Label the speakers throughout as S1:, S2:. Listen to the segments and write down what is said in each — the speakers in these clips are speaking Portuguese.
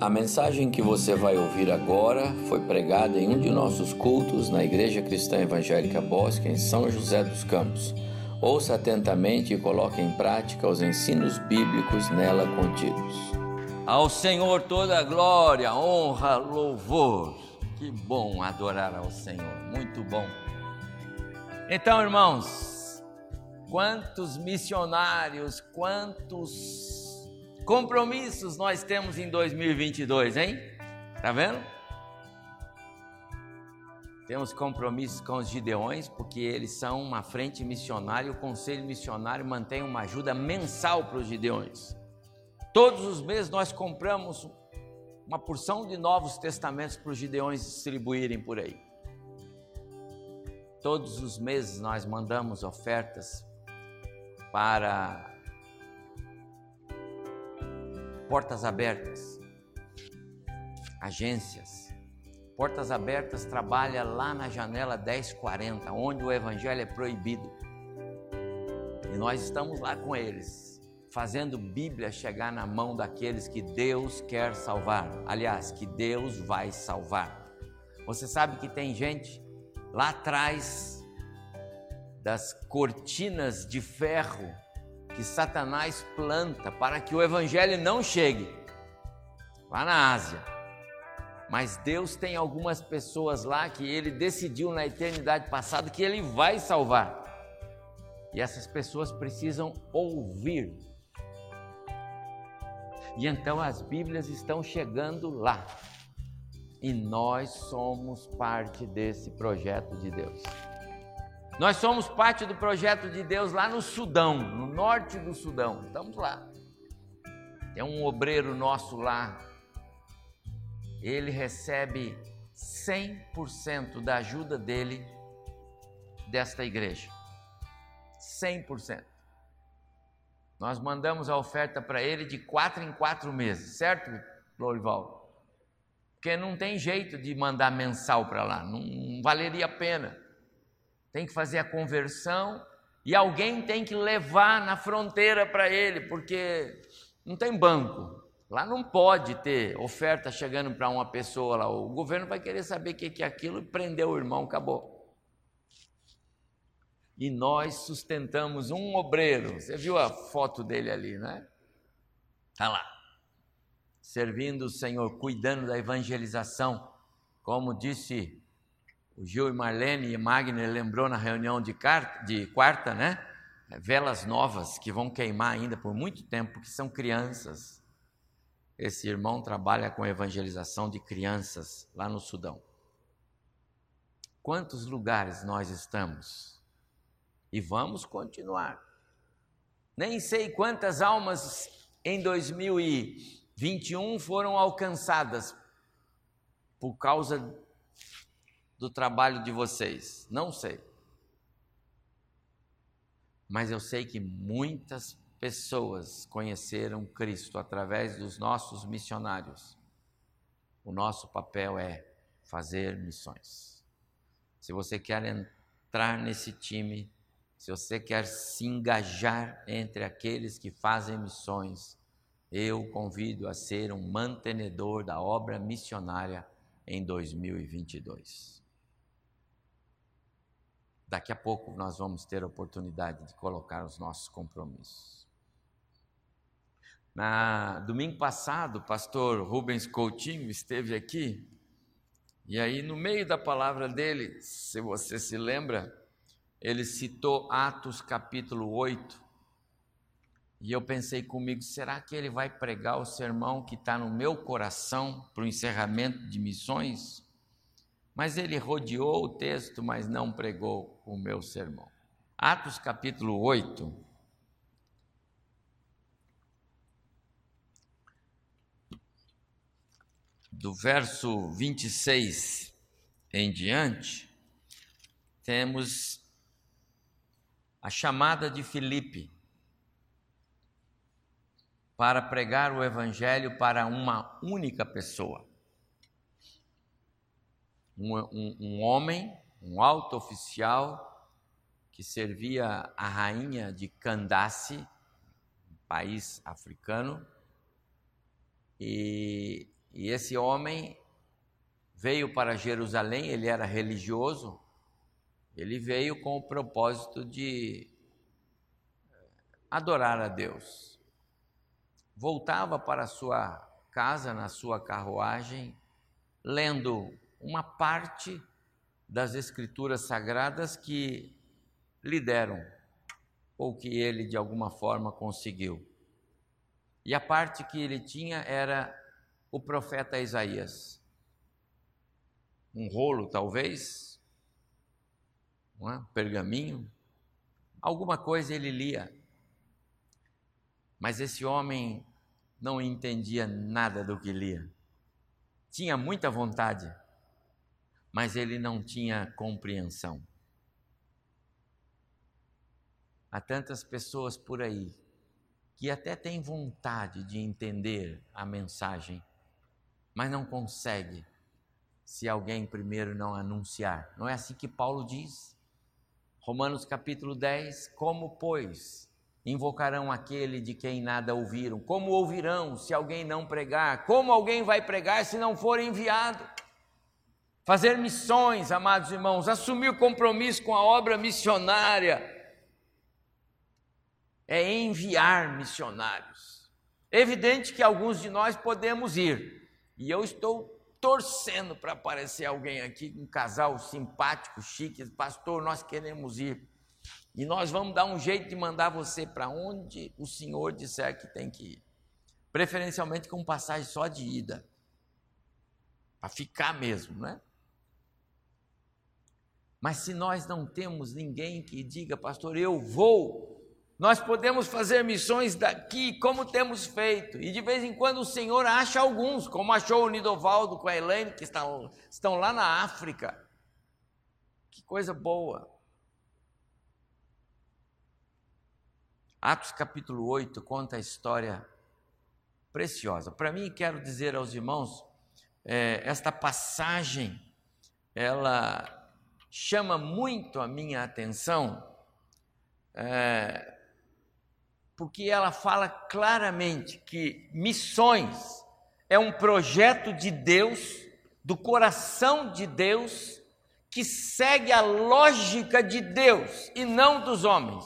S1: A mensagem que você vai ouvir agora foi pregada em um de nossos cultos na Igreja Cristã Evangélica Bosque, em São José dos Campos. Ouça atentamente e coloque em prática os ensinos bíblicos nela contidos.
S2: Ao Senhor toda glória, honra, louvor. Que bom adorar ao Senhor, muito bom. Então, irmãos, quantos missionários, quantos compromissos nós temos em 2022, hein? Tá vendo? Temos compromissos com os Gideões, porque eles são uma frente missionária, o Conselho Missionário mantém uma ajuda mensal para os Gideões. Todos os meses nós compramos uma porção de novos testamentos para os Gideões distribuírem por aí. Todos os meses nós mandamos ofertas para Portas Abertas, agências. Portas Abertas trabalha lá na janela 1040, onde o evangelho é proibido. E nós estamos lá com eles, fazendo Bíblia chegar na mão daqueles que Deus quer salvar. Aliás, que Deus vai salvar. Você sabe que tem gente lá atrás das cortinas de ferro que Satanás planta para que o evangelho não chegue lá na Ásia. Mas Deus tem algumas pessoas lá que ele decidiu na eternidade passada que ele vai salvar. E essas pessoas precisam ouvir. E então as Bíblias estão chegando lá. E nós somos parte desse projeto de Deus. Nós somos parte do projeto de Deus lá no Sudão, no norte do Sudão. Estamos lá. Tem um obreiro nosso lá. Ele recebe 100% da ajuda dele desta igreja. 100%. Nós mandamos a oferta para ele de quatro em quatro meses, certo, Florival? Porque não tem jeito de mandar mensal para lá, não valeria a pena tem que fazer a conversão e alguém tem que levar na fronteira para ele, porque não tem banco. Lá não pode ter oferta chegando para uma pessoa lá. O governo vai querer saber o que é aquilo e prender o irmão, acabou. E nós sustentamos um obreiro. Você viu a foto dele ali, né? Está lá. Servindo o Senhor, cuidando da evangelização. Como disse o Gil e Marlene e Magner lembrou na reunião de, quarta, de quarta, né? Velas novas que vão queimar ainda por muito tempo, que são crianças. Esse irmão trabalha com evangelização de crianças lá no Sudão. Quantos lugares nós estamos? E vamos continuar. Nem sei quantas almas em 2021 foram alcançadas por causa do trabalho de vocês? Não sei. Mas eu sei que muitas pessoas conheceram Cristo através dos nossos missionários. O nosso papel é fazer missões. Se você quer entrar nesse time, se você quer se engajar entre aqueles que fazem missões, eu convido a ser um mantenedor da obra missionária em 2022. Daqui a pouco nós vamos ter a oportunidade de colocar os nossos compromissos. Na domingo passado, o pastor Rubens Coutinho esteve aqui, e aí no meio da palavra dele, se você se lembra, ele citou Atos capítulo 8. E eu pensei comigo, será que ele vai pregar o sermão que está no meu coração para o encerramento de missões? Mas ele rodeou o texto, mas não pregou o meu sermão. Atos capítulo 8. Do verso 26 em diante, temos a chamada de Filipe para pregar o evangelho para uma única pessoa um, um, um homem, um alto oficial, que servia a rainha de Candace, um país africano, e, E esse homem veio para Jerusalém, ele era religioso, ele veio com o propósito de adorar a Deus. Voltava para sua casa, na sua carruagem, lendo uma parte das Escrituras Sagradas que lhe deram, ou que ele de alguma forma conseguiu. E a parte que ele tinha era o profeta Isaías. Um rolo, talvez, um pergaminho, alguma coisa ele lia. Mas esse homem não entendia nada do que lia. Tinha muita vontade, mas ele não tinha compreensão. Há tantas pessoas por aí que até têm vontade de entender a mensagem, mas não consegue se alguém primeiro não anunciar. Não é assim que Paulo diz? Romanos capítulo 10: Como, pois, invocarão aquele de quem nada ouviram? Como ouvirão se alguém não pregar? Como alguém vai pregar se não for enviado? Fazer missões, amados irmãos, assumir compromisso com a obra missionária é enviar missionários. É evidente que alguns de nós podemos ir, e eu estou torcendo para aparecer alguém aqui, um casal simpático, chique, pastor, nós queremos ir. E nós vamos dar um jeito de mandar você para onde o Senhor disser que tem que ir. Preferencialmente com passagem só de ida. Para ficar mesmo, né? Mas se nós não temos ninguém que diga, pastor, eu vou, nós podemos fazer missões daqui, como temos feito, e de vez em quando o Senhor acha alguns, como achou o Nidovaldo com a Elaine, que estão, estão lá na África. Que coisa boa. Atos capítulo 8 conta a história preciosa. Para mim, quero dizer aos irmãos, é, esta passagem, ela chama muito a minha atenção. É, porque ela fala claramente que missões é um projeto de Deus, do coração de Deus, que segue a lógica de Deus e não dos homens.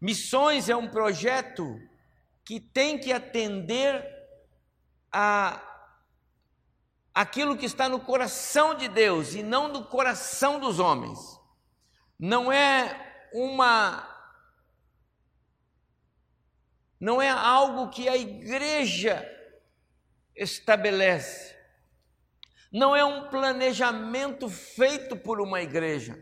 S2: Missões é um projeto que tem que atender a aquilo que está no coração de Deus e não no coração dos homens. Não é uma não é algo que a igreja estabelece, não é um planejamento feito por uma igreja,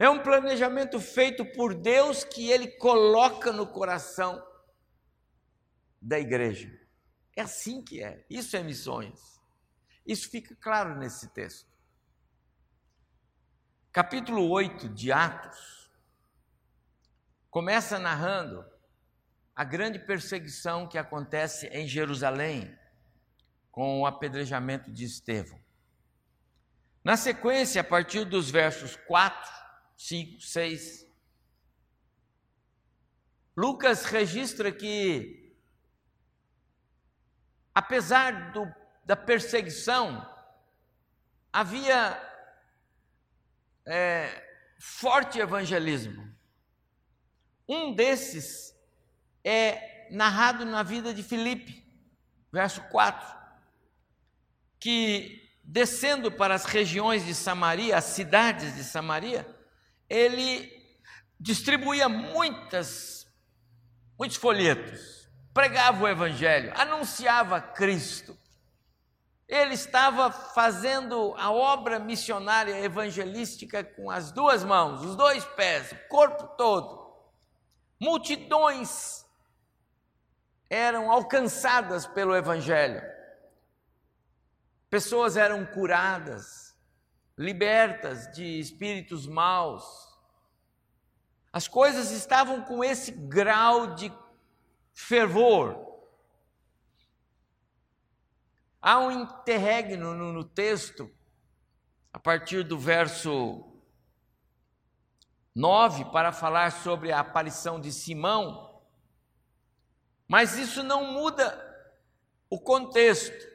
S2: é um planejamento feito por Deus que Ele coloca no coração da igreja. É assim que é, isso é missões. Isso fica claro nesse texto. Capítulo 8 de Atos começa narrando a grande perseguição que acontece em Jerusalém com o apedrejamento de Estevão. Na sequência, a partir dos versos 4, 5, 6, Lucas registra que, apesar do, da perseguição, havia é, forte evangelismo. Um desses é narrado na vida de Filipe, verso 4, que descendo para as regiões de Samaria, as cidades de Samaria, ele distribuía muitas, muitos folhetos, pregava o evangelho, anunciava Cristo. Ele estava fazendo a obra missionária evangelística com as duas mãos, os dois pés, o corpo todo. Multidões eram alcançadas pelo Evangelho. Pessoas eram curadas, libertas de espíritos maus. As coisas estavam com esse grau de fervor. Há um interregno no, no texto, a partir do verso 9, para falar sobre a aparição de Simão mas isso não muda o contexto.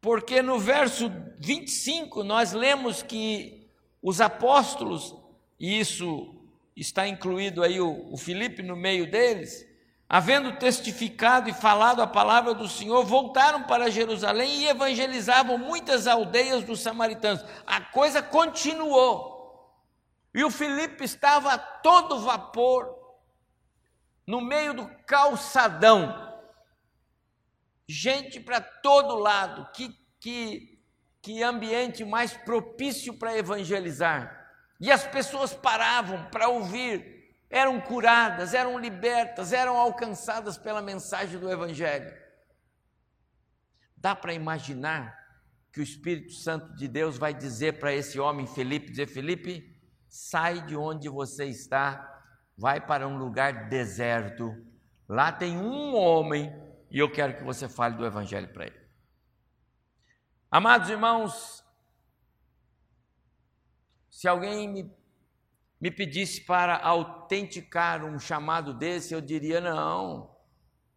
S2: Porque no verso 25 nós lemos que os apóstolos, e isso está incluído aí o, o Filipe no meio deles, havendo testificado e falado a palavra do Senhor, voltaram para Jerusalém e evangelizavam muitas aldeias dos samaritanos. A coisa continuou. E o Filipe estava a todo vapor, no meio do calçadão. Gente para todo lado, que, que, que ambiente mais propício para evangelizar. E as pessoas paravam para ouvir eram curadas, eram libertas, eram alcançadas pela mensagem do Evangelho. Dá para imaginar que o Espírito Santo de Deus vai dizer para esse homem Felipe, dizer, Felipe, sai de onde você está, vai para um lugar deserto, lá tem um homem e eu quero que você fale do Evangelho para ele. Amados irmãos, se alguém me me pedisse para autenticar um chamado desse, eu diria: não,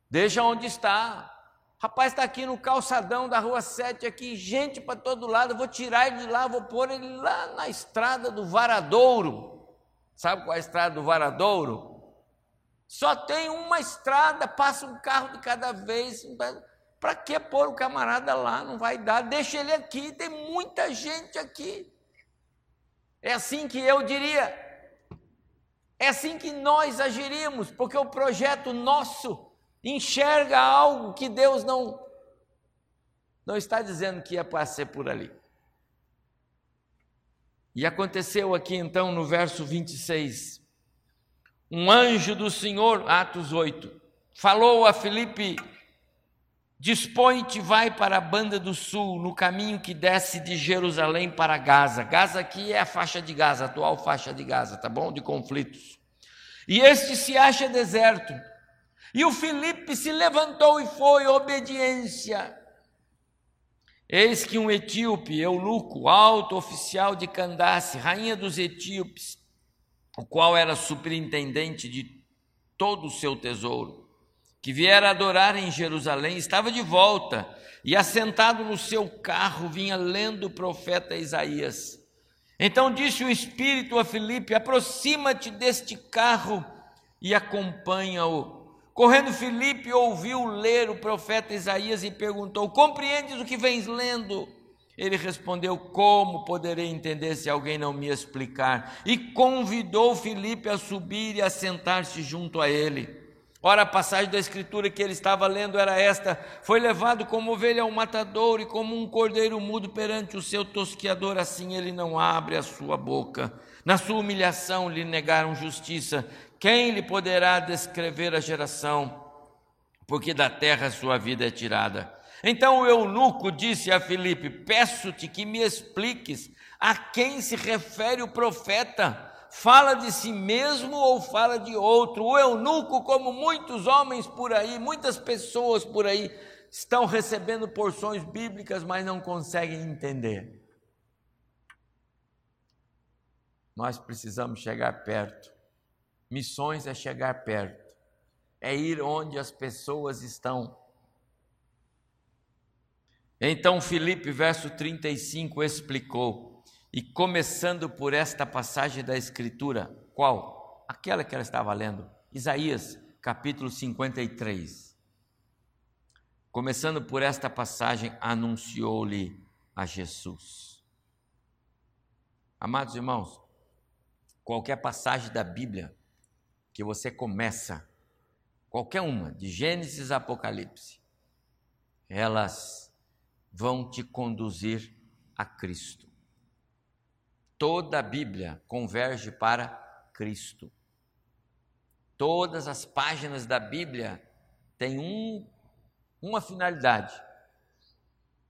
S2: deixa onde está. Rapaz, está aqui no calçadão da rua 7, aqui, gente para todo lado, vou tirar ele de lá, vou pôr ele lá na estrada do Varadouro. Sabe qual é a estrada do Varadouro? Só tem uma estrada, passa um carro de cada vez. Para que pôr o camarada lá? Não vai dar, deixa ele aqui, tem muita gente aqui. É assim que eu diria. É assim que nós agiríamos, porque o projeto nosso enxerga algo que Deus não não está dizendo que é para ser por ali. E aconteceu aqui então no verso 26. Um anjo do Senhor, Atos 8, falou a Filipe: Dispõe-te, vai para a banda do sul, no caminho que desce de Jerusalém para Gaza. Gaza aqui é a faixa de Gaza, a atual faixa de Gaza, tá bom? De conflitos. E este se acha deserto. E o Filipe se levantou e foi, obediência. Eis que um etíope, eunuco, alto oficial de Candace, rainha dos etíopes, o qual era superintendente de todo o seu tesouro, que viera adorar em Jerusalém, estava de volta e assentado no seu carro vinha lendo o profeta Isaías. Então disse o Espírito a Filipe: aproxima-te deste carro e acompanha-o. Correndo Filipe ouviu ler o profeta Isaías e perguntou: Compreendes o que vens lendo? Ele respondeu: Como poderei entender se alguém não me explicar? E convidou Filipe a subir e a sentar-se junto a ele. Ora, a passagem da escritura que ele estava lendo era esta: Foi levado como ovelha ao matador e como um cordeiro mudo perante o seu tosquiador, assim ele não abre a sua boca. Na sua humilhação lhe negaram justiça. Quem lhe poderá descrever a geração? Porque da terra sua vida é tirada. Então o eunuco disse a Filipe: Peço-te que me expliques a quem se refere o profeta fala de si mesmo ou fala de outro. O eunuco, como muitos homens por aí, muitas pessoas por aí, estão recebendo porções bíblicas, mas não conseguem entender. Nós precisamos chegar perto. Missões é chegar perto, é ir onde as pessoas estão. Então Filipe, verso 35, explicou e começando por esta passagem da Escritura, qual? Aquela que ela estava lendo, Isaías, capítulo 53. Começando por esta passagem, anunciou-lhe a Jesus. Amados irmãos, qualquer passagem da Bíblia que você começa, qualquer uma, de Gênesis a Apocalipse, elas vão te conduzir a Cristo. Toda a Bíblia converge para Cristo. Todas as páginas da Bíblia têm um, uma finalidade: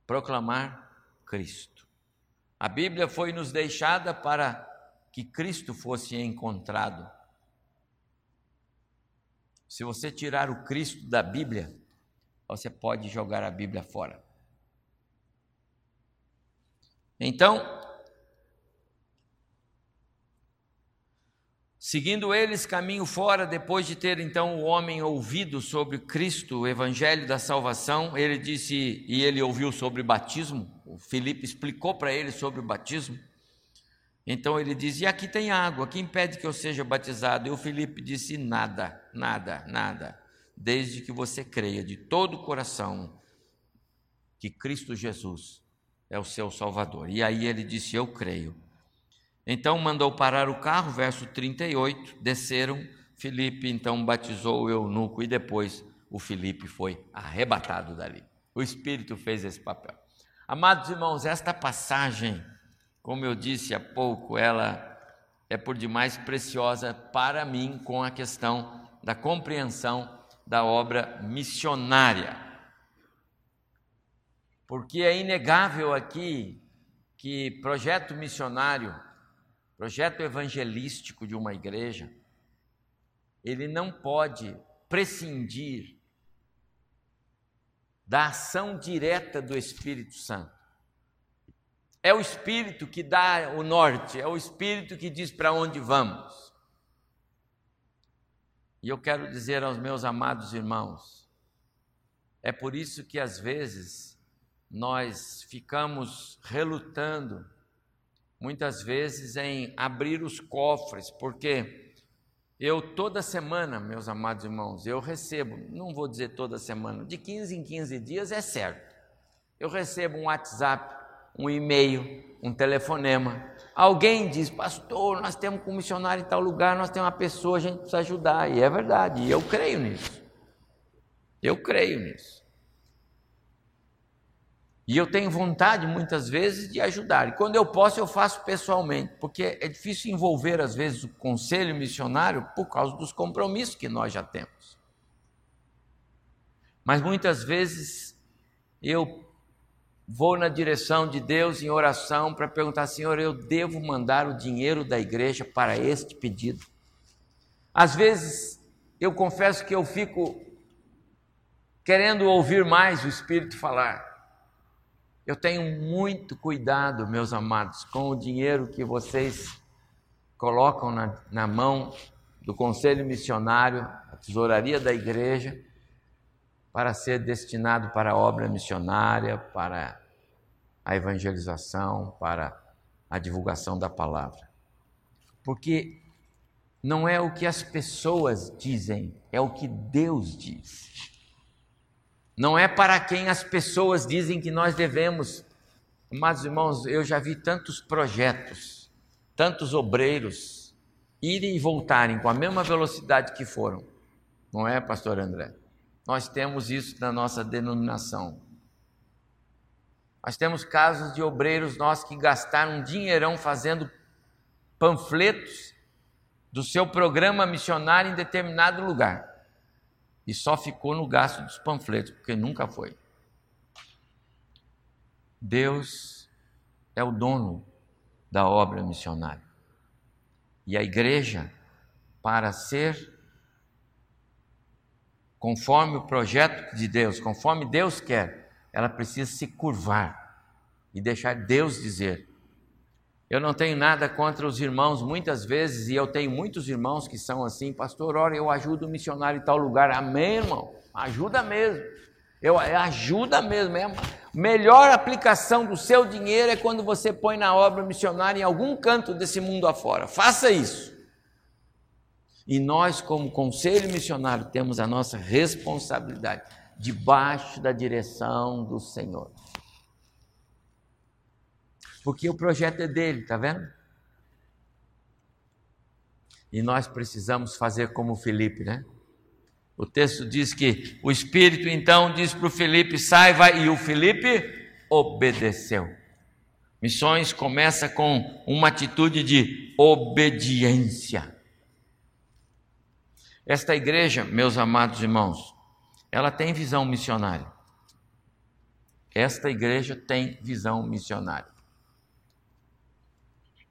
S2: proclamar Cristo. A Bíblia foi nos deixada para que Cristo fosse encontrado. Se você tirar o Cristo da Bíblia, você pode jogar a Bíblia fora. Então, Seguindo eles caminho fora, depois de ter então o homem ouvido sobre Cristo, o evangelho da salvação, ele disse, e ele ouviu sobre batismo, o Filipe explicou para ele sobre o batismo. Então ele diz: E aqui tem água, que impede que eu seja batizado? E o Filipe disse: Nada, nada, nada, desde que você creia de todo o coração que Cristo Jesus é o seu Salvador. E aí ele disse: Eu creio. Então mandou parar o carro, verso 38, desceram. Filipe então batizou o eunuco e depois o Filipe foi arrebatado dali. O Espírito fez esse papel. Amados irmãos, esta passagem, como eu disse há pouco, ela é por demais preciosa para mim com a questão da compreensão da obra missionária. Porque é inegável aqui que projeto missionário projeto evangelístico de uma igreja, ele não pode prescindir da ação direta do Espírito Santo. É o Espírito que dá o norte, é o Espírito que diz para onde vamos. E eu quero dizer aos meus amados irmãos, é por isso que às vezes nós ficamos relutando muitas vezes em abrir os cofres, porque eu toda semana, meus amados irmãos, eu recebo, não vou dizer toda semana, de 15 em 15 dias é certo. Eu recebo um WhatsApp, um e-mail, um telefonema. Alguém diz, pastor, nós temos um missionário em tal lugar, nós temos uma pessoa, a gente precisa ajudar. E é verdade, e eu creio nisso. Eu creio nisso. E eu tenho vontade, muitas vezes, de ajudar. E quando eu posso, eu faço pessoalmente, porque é difícil envolver, às vezes, o conselho missionário por causa dos compromissos que nós já temos. Mas muitas vezes eu vou na direção de Deus em oração para perguntar: Senhor, eu devo mandar o dinheiro da igreja para este pedido? Às vezes eu confesso que eu fico querendo ouvir mais o Espírito falar. Eu tenho muito cuidado, meus amados, com o dinheiro que vocês colocam na, na mão do Conselho Missionário, a tesouraria da igreja, para ser destinado para a obra missionária, para a evangelização, para a divulgação da palavra. Porque não é o que as pessoas dizem, é o que Deus diz. Não é para quem as pessoas dizem que nós devemos. Mas, irmãos, eu já vi tantos projetos, tantos obreiros irem e voltarem com a mesma velocidade que foram. Não é, pastor André? Nós temos isso na nossa denominação. Nós temos casos de obreiros nossos que gastaram um dinheirão fazendo panfletos do seu programa missionário em determinado lugar e só ficou no gasto dos panfletos, porque nunca foi. Deus é o dono da obra missionária. E a igreja, para ser conforme o projeto de Deus, conforme Deus quer, ela precisa se curvar e deixar Deus dizer: eu não tenho nada contra os irmãos, muitas vezes, e eu tenho muitos irmãos que são assim, pastor, ora, eu ajudo o missionário em tal lugar. Amém, irmão? Ajuda mesmo. Eu, é ajuda mesmo. É melhor aplicação do seu dinheiro é quando você põe na obra missionária em algum canto desse mundo afora. Faça isso. E nós, como conselho missionário, temos a nossa responsabilidade debaixo da direção do Senhor porque o projeto é dele, tá vendo? E nós precisamos fazer como Felipe, né? O texto diz que o Espírito então diz para o Felipe: sai, vai, e o Felipe obedeceu. Missões começa com uma atitude de obediência. Esta igreja, meus amados irmãos, ela tem visão missionária. Esta igreja tem visão missionária.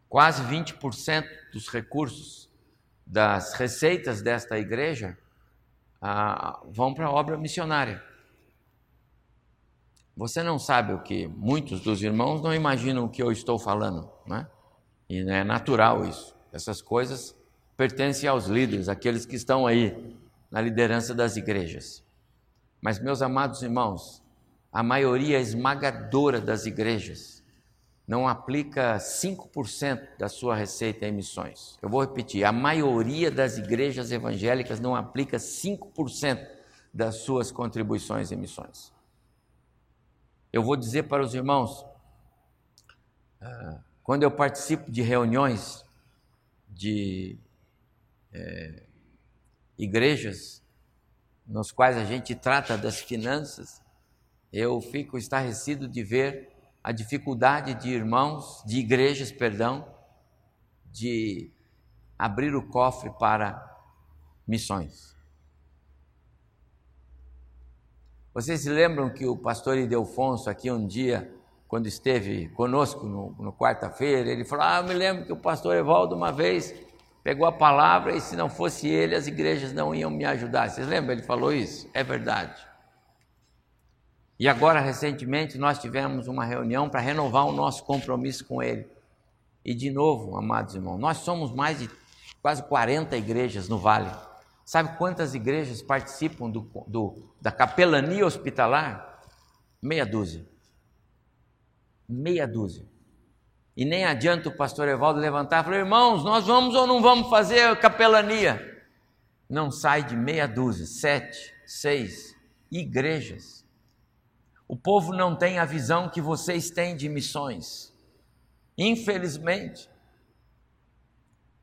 S2: Quase 20% dos recursos das receitas desta igreja ah, vão para a obra missionária. Você não sabe o que muitos dos irmãos não imaginam o que eu estou falando, né? E é natural isso. Essas coisas pertence aos líderes, aqueles que estão aí na liderança das igrejas. Mas, meus amados irmãos, a maioria esmagadora das igrejas não aplica 5% da sua receita em missões. Eu vou repetir: a maioria das igrejas evangélicas não aplica 5% das suas contribuições em missões. Eu vou dizer para os irmãos, ah, quando eu participo de reuniões de é, igrejas nos quais a gente trata das finanças, eu fico estarrecido de ver a dificuldade de irmãos, de igrejas, perdão, de abrir o cofre para missões. Vocês se lembram que o pastor Idelfonso, aqui um dia, quando esteve conosco no, no quarta-feira, ele falou: Ah, eu me lembro que o pastor Evaldo, uma vez, pegou a palavra e se não fosse ele, as igrejas não iam me ajudar. Vocês lembram? Ele falou isso? É verdade. E agora, recentemente, nós tivemos uma reunião para renovar o nosso compromisso com ele. E de novo, amados irmãos, nós somos mais de quase 40 igrejas no Vale. Sabe quantas igrejas participam do, do, da capelania hospitalar? Meia dúzia. Meia dúzia. E nem adianta o pastor Evaldo levantar e falar: irmãos, nós vamos ou não vamos fazer capelania? Não sai de meia dúzia, sete, seis igrejas. O povo não tem a visão que vocês têm de missões. Infelizmente,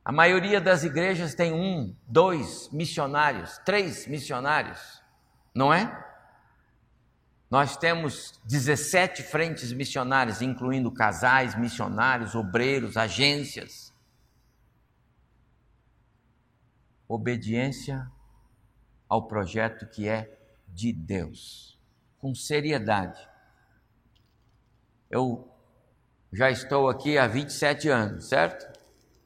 S2: a maioria das igrejas tem um, dois missionários, três missionários, não é? Nós temos 17 frentes missionárias, incluindo casais, missionários, obreiros, agências. Obediência ao projeto que é de Deus, com seriedade. Eu já estou aqui há 27 anos, certo?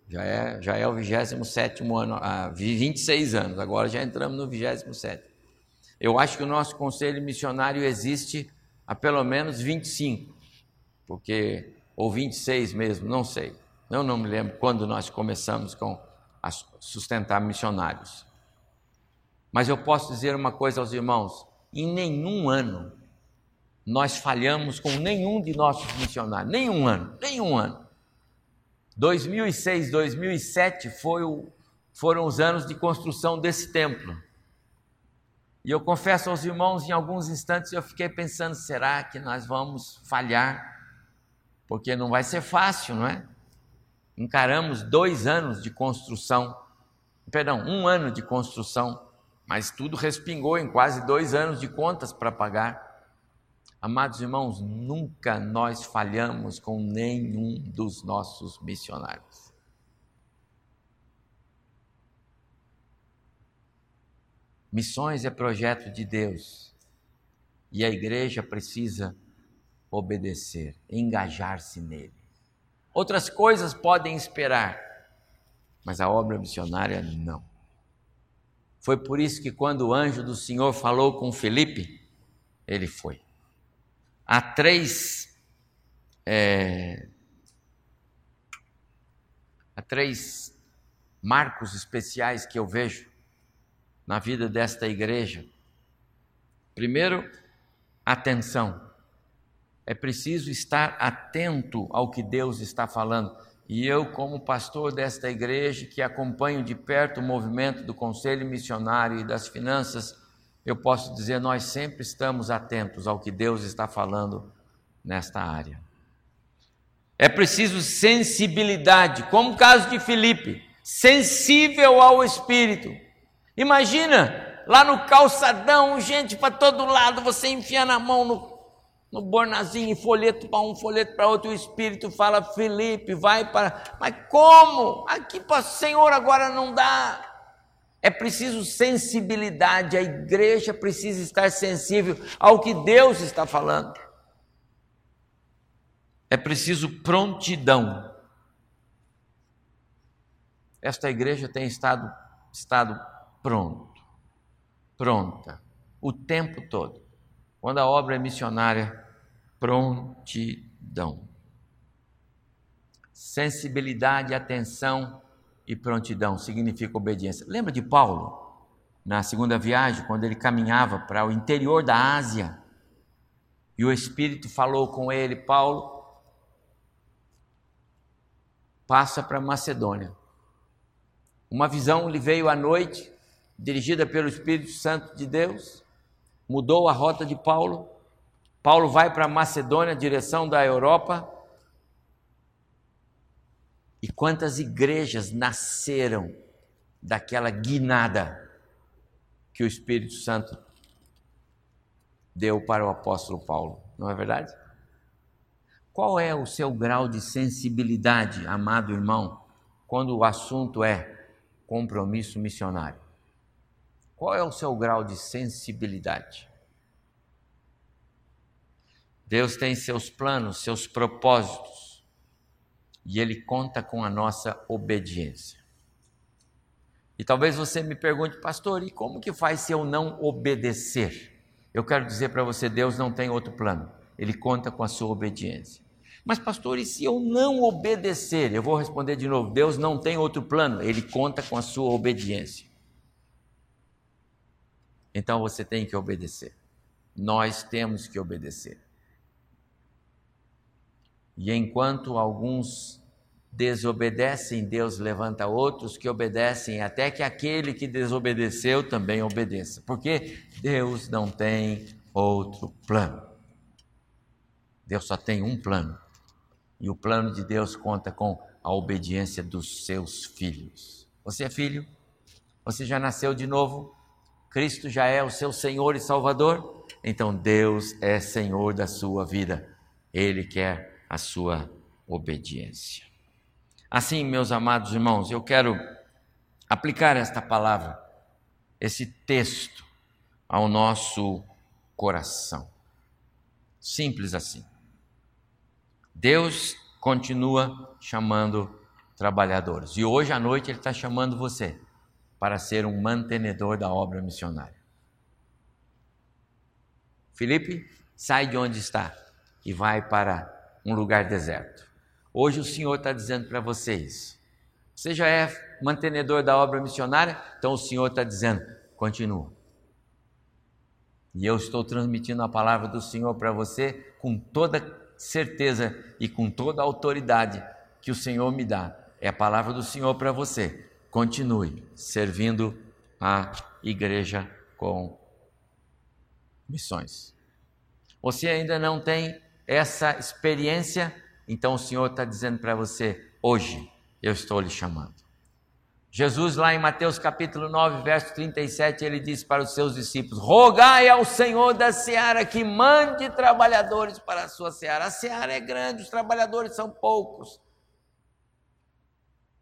S2: Já é, já é o 27 ano, há 26 anos, agora já entramos no 27. Eu acho que o nosso conselho missionário existe há pelo menos 25, porque ou 26 mesmo, não sei. Eu não me lembro quando nós começamos com a sustentar missionários. Mas eu posso dizer uma coisa aos irmãos: em nenhum ano nós falhamos com nenhum de nossos missionários, nenhum ano, nenhum ano. 2006, 2007 foi o, foram os anos de construção desse templo. E eu confesso aos irmãos, em alguns instantes eu fiquei pensando: será que nós vamos falhar? Porque não vai ser fácil, não é? Encaramos dois anos de construção, perdão, um ano de construção, mas tudo respingou em quase dois anos de contas para pagar. Amados irmãos, nunca nós falhamos com nenhum dos nossos missionários. Missões é projeto de Deus e a igreja precisa obedecer, engajar-se nele. Outras coisas podem esperar, mas a obra missionária não. Foi por isso que quando o anjo do Senhor falou com Felipe, ele foi. Há três, é, há três marcos especiais que eu vejo na vida desta igreja. Primeiro, atenção. É preciso estar atento ao que Deus está falando. E eu, como pastor desta igreja, que acompanho de perto o movimento do Conselho Missionário e das Finanças, eu posso dizer, nós sempre estamos atentos ao que Deus está falando nesta área. É preciso sensibilidade, como o caso de Filipe, sensível ao Espírito. Imagina, lá no calçadão, gente para todo lado, você enfia na mão no, no bornazinho, folheto para um, folheto para outro, o Espírito fala, Felipe, vai para. Mas como? Aqui para o Senhor agora não dá. É preciso sensibilidade, a igreja precisa estar sensível ao que Deus está falando. É preciso prontidão. Esta igreja tem estado, estado pronto, pronta, o tempo todo. Quando a obra é missionária, prontidão. Sensibilidade, atenção e prontidão significa obediência. Lembra de Paulo, na segunda viagem, quando ele caminhava para o interior da Ásia, e o Espírito falou com ele: Paulo, passa para Macedônia. Uma visão lhe veio à noite, dirigida pelo Espírito Santo de Deus, mudou a rota de Paulo. Paulo vai para Macedônia, direção da Europa. E quantas igrejas nasceram daquela guinada que o Espírito Santo deu para o apóstolo Paulo, não é verdade? Qual é o seu grau de sensibilidade, amado irmão, quando o assunto é compromisso missionário? Qual é o seu grau de sensibilidade? Deus tem seus planos, seus propósitos, e Ele conta com a nossa obediência. E talvez você me pergunte, pastor, e como que faz se eu não obedecer? Eu quero dizer para você: Deus não tem outro plano, Ele conta com a sua obediência. Mas, pastor, e se eu não obedecer? Eu vou responder de novo: Deus não tem outro plano, Ele conta com a sua obediência. Então você tem que obedecer. Nós temos que obedecer. E enquanto alguns desobedecem, Deus levanta outros que obedecem, até que aquele que desobedeceu também obedeça. Porque Deus não tem outro plano. Deus só tem um plano. E o plano de Deus conta com a obediência dos seus filhos. Você é filho? Você já nasceu de novo? Cristo já é o seu Senhor e Salvador? Então Deus é Senhor da sua vida. Ele quer a sua obediência. Assim, meus amados irmãos, eu quero aplicar esta palavra, esse texto, ao nosso coração. Simples assim. Deus continua chamando trabalhadores. E hoje à noite Ele está chamando você para ser um mantenedor da obra missionária. Felipe, sai de onde está e vai para um lugar deserto. Hoje o Senhor está dizendo para vocês: você já é mantenedor da obra missionária? Então o Senhor está dizendo: continua. E eu estou transmitindo a palavra do Senhor para você com toda certeza e com toda a autoridade que o Senhor me dá. É a palavra do Senhor para você. Continue servindo a igreja com missões. Você ainda não tem essa experiência, então o Senhor está dizendo para você: hoje eu estou lhe chamando. Jesus, lá em Mateus capítulo 9, verso 37, ele disse para os seus discípulos: Rogai ao Senhor da seara que mande trabalhadores para a sua seara. A seara é grande, os trabalhadores são poucos.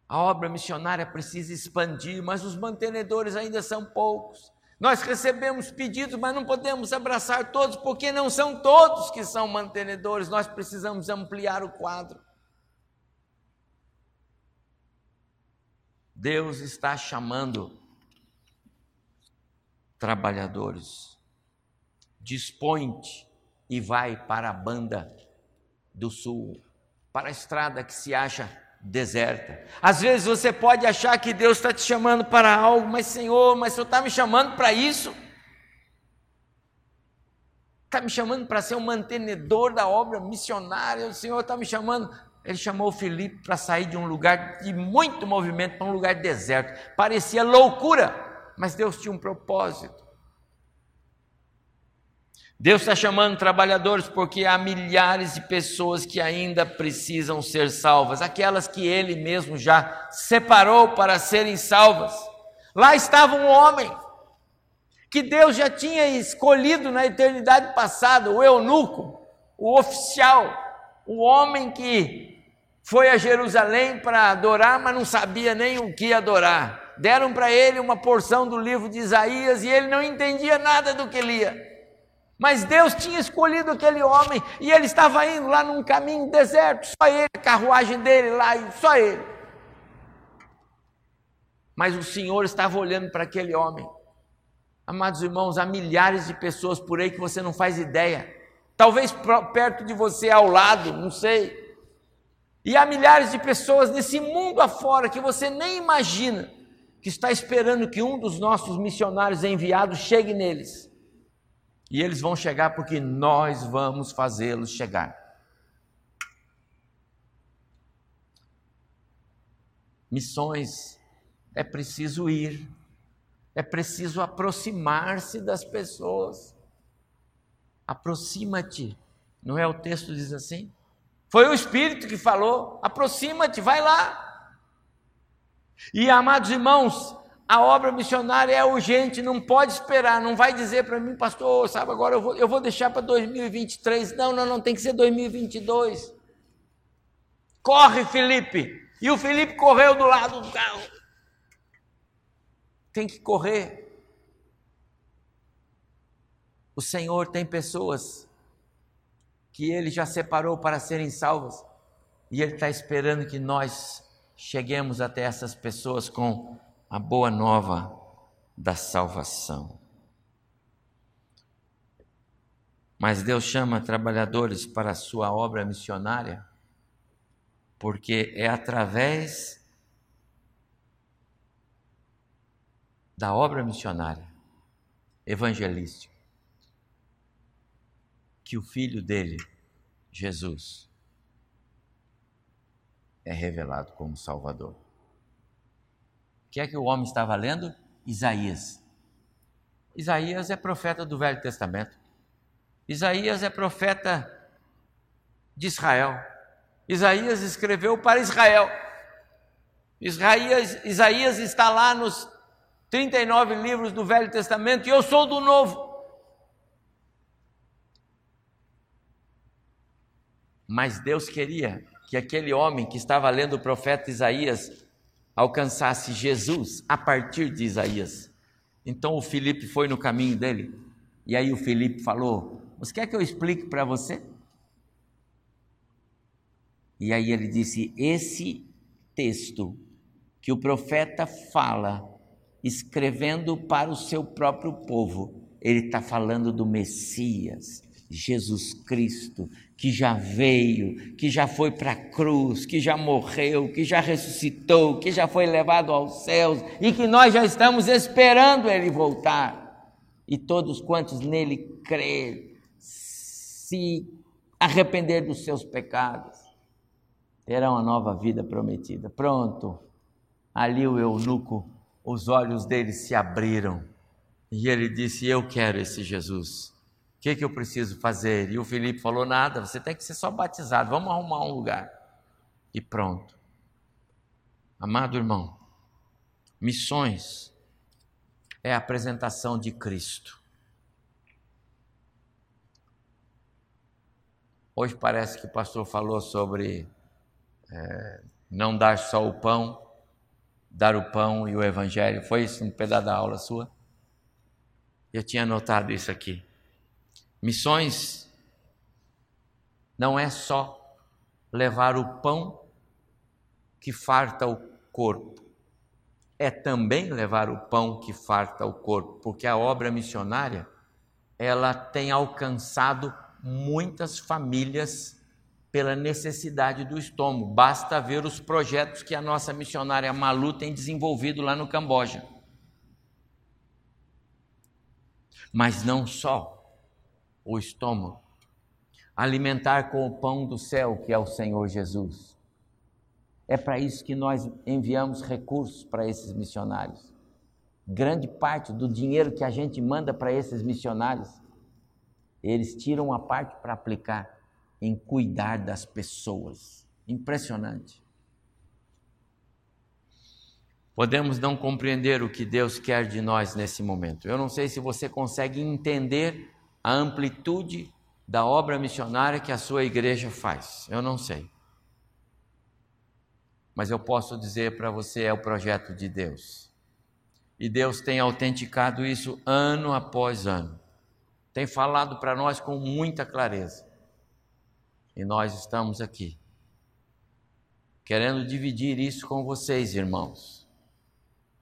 S2: A obra missionária precisa expandir, mas os mantenedores ainda são poucos. Nós recebemos pedidos, mas não podemos abraçar todos, porque não são todos que são mantenedores. Nós precisamos ampliar o quadro. Deus está chamando trabalhadores. Dispõe-te e vai para a banda do sul, para a estrada que se acha deserta. Às vezes você pode achar que Deus está te chamando para algo, mas Senhor, mas o Senhor está me chamando para isso? Está me chamando para ser um mantenedor da obra missionária, o Senhor está me chamando ele chamou Filipe para sair de um lugar de muito movimento para um lugar deserto. Parecia loucura, mas Deus tinha um propósito. Deus está chamando trabalhadores porque há milhares de pessoas que ainda precisam ser salvas, aquelas que Ele mesmo já separou para serem salvas. Lá estava um homem que Deus já tinha escolhido na eternidade passada, o eunuco, o oficial, o homem que foi a Jerusalém para adorar, mas não sabia nem o que adorar. Deram para ele uma porção do livro de Isaías e ele não entendia nada do que lia. Mas Deus tinha escolhido aquele homem e ele estava indo lá num caminho deserto, só ele, a carruagem dele lá, só ele. Mas o Senhor estava olhando para aquele homem. Amados irmãos, há milhares de pessoas por aí que você não faz ideia. Talvez perto de você, ao lado, não sei E há milhares de pessoas nesse mundo afora que você nem imagina que está esperando que um dos nossos missionários enviados chegue neles. E eles vão chegar porque nós vamos fazê-los chegar. Missões é preciso ir, é preciso aproximar-se das pessoas. Aproxima-te, não é o texto diz assim? Foi o Espírito que falou: aproxima-te, vai lá. E amados irmãos, a obra missionária é urgente, não pode esperar, não vai dizer para mim, pastor, sabe, agora eu vou, eu vou deixar para 2023. Não, não, não, tem que ser 2022. Corre, Felipe. E o Felipe correu do lado do carro. Tem que correr. O Senhor tem pessoas que Ele já separou para serem salvas, e Ele está esperando que nós cheguemos até essas pessoas com a boa nova da salvação. Mas Deus chama trabalhadores para a sua obra missionária, porque é através da obra missionária, evangelística, que o filho dele, Jesus, é revelado como Salvador. Que é que o homem estava lendo? Isaías. Isaías é profeta do Velho Testamento. Isaías é profeta de Israel. Isaías escreveu para Israel. Isaías, Isaías está lá nos 39 livros do Velho Testamento e eu sou do Novo. Mas Deus queria que aquele homem que estava lendo o profeta Isaías alcançasse Jesus a partir de Isaías. Então o Felipe foi no caminho dele. E aí o Felipe falou: Você quer que eu explique para você? E aí ele disse: Esse texto que o profeta fala, escrevendo para o seu próprio povo, ele está falando do Messias, Jesus Cristo, que já veio, que já foi para a cruz, que já morreu, que já ressuscitou, que já foi levado aos céus e que nós já estamos esperando ele voltar. E todos quantos nele crer, se arrepender dos seus pecados, terão uma nova vida prometida. Pronto. Ali o eunuco, os olhos dele se abriram e ele disse: Eu quero esse Jesus. O que, que eu preciso fazer? E o Felipe falou: nada, você tem que ser só batizado, vamos arrumar um lugar. E pronto. Amado irmão, missões é a apresentação de Cristo. Hoje parece que o pastor falou sobre é, não dar só o pão, dar o pão e o evangelho. Foi isso um pedaço da aula sua? Eu tinha anotado isso aqui. Missões não é só levar o pão que farta o corpo, é também levar o pão que farta o corpo, porque a obra missionária ela tem alcançado muitas famílias pela necessidade do estômago. Basta ver os projetos que a nossa missionária Malu tem desenvolvido lá no Camboja. Mas não só o estômago, alimentar com o pão do céu, que é o Senhor Jesus. É para isso que nós enviamos recursos para esses missionários. Grande parte do dinheiro que a gente manda para esses missionários, eles tiram a parte para aplicar em cuidar das pessoas. Impressionante. Podemos não compreender o que Deus quer de nós nesse momento. Eu não sei se você consegue entender a amplitude da obra missionária que a sua igreja faz. Eu não sei. Mas eu posso dizer para você: é o projeto de Deus. E Deus tem autenticado isso ano após ano. Tem falado para nós com muita clareza. E nós estamos aqui, querendo dividir isso com vocês, irmãos.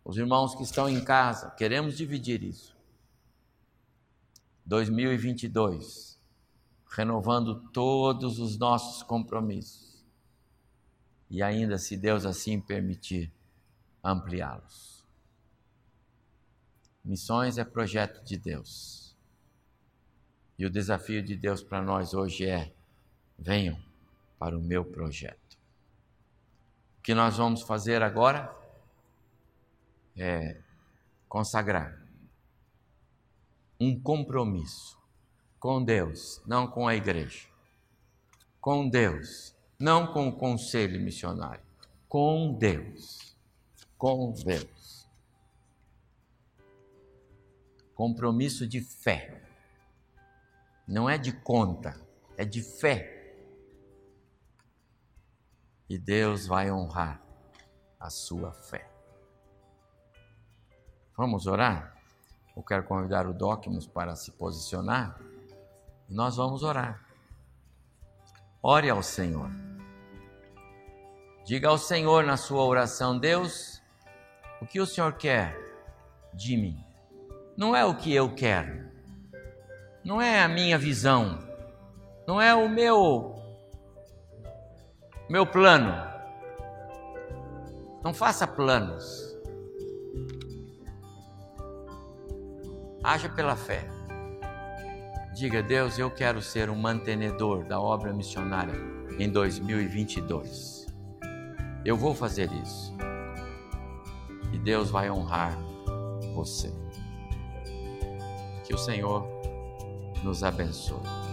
S2: Os irmãos que estão em casa, queremos dividir isso. 2022, renovando todos os nossos compromissos. e ainda, se Deus assim permitir, ampliá-los. Missões é projeto de Deus. E o desafio de Deus para nós hoje é: venham para o meu projeto. O que nós vamos fazer agora é consagrar um compromisso com Deus, não com a igreja. Com Deus, não com o conselho missionário. Com Deus. Com Deus. Compromisso de fé. Não é de conta, é de fé. E Deus vai honrar a sua fé. Vamos orar? Eu quero convidar o Docmus para se posicionar e nós vamos orar. Ore ao Senhor. Diga ao Senhor na sua oração: Deus, o que o Senhor quer de mim? Não é o que eu quero, não é a minha visão, não é o meu meu plano. Não faça planos. Haja pela fé. Diga, Deus, eu quero ser um mantenedor da obra missionária em 2022. Eu vou fazer isso. E Deus vai honrar você. Que o Senhor nos abençoe.